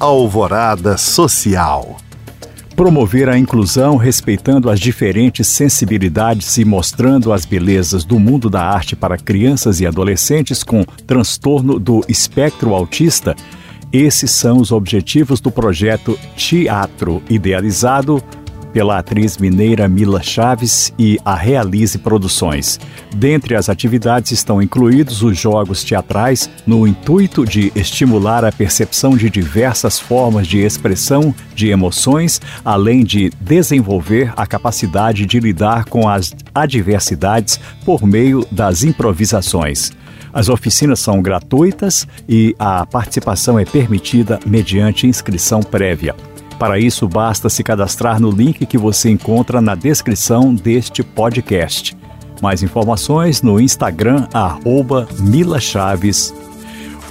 Alvorada Social. Promover a inclusão respeitando as diferentes sensibilidades e mostrando as belezas do mundo da arte para crianças e adolescentes com transtorno do espectro autista. Esses são os objetivos do projeto Teatro, idealizado pela atriz mineira Mila Chaves e a Realize Produções. Dentre as atividades estão incluídos os jogos teatrais no intuito de estimular a percepção de diversas formas de expressão de emoções, além de desenvolver a capacidade de lidar com as adversidades por meio das improvisações. As oficinas são gratuitas e a participação é permitida mediante inscrição prévia. Para isso, basta se cadastrar no link que você encontra na descrição deste podcast. Mais informações no Instagram, arroba Mila Chaves.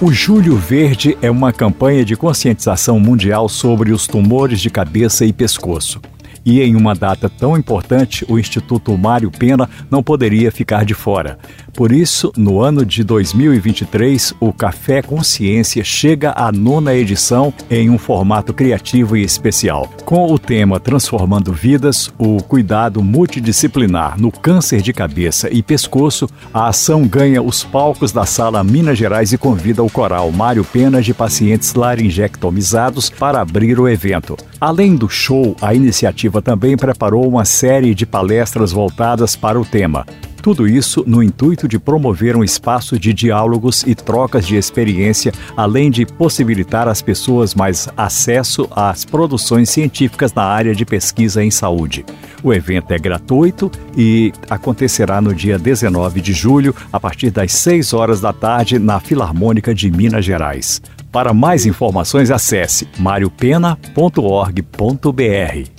O Júlio Verde é uma campanha de conscientização mundial sobre os tumores de cabeça e pescoço. E em uma data tão importante, o Instituto Mário Pena não poderia ficar de fora. Por isso, no ano de 2023, o Café Consciência chega à nona edição em um formato criativo e especial. Com o tema Transformando Vidas, o cuidado multidisciplinar no câncer de cabeça e pescoço, a ação ganha os palcos da Sala Minas Gerais e convida o coral Mário Pena de pacientes laringectomizados para abrir o evento. Além do show, a iniciativa também preparou uma série de palestras voltadas para o tema. Tudo isso no intuito de promover um espaço de diálogos e trocas de experiência, além de possibilitar às pessoas mais acesso às produções científicas na área de pesquisa em saúde. O evento é gratuito e acontecerá no dia 19 de julho, a partir das 6 horas da tarde, na Filarmônica de Minas Gerais. Para mais informações, acesse mariopena.org.br.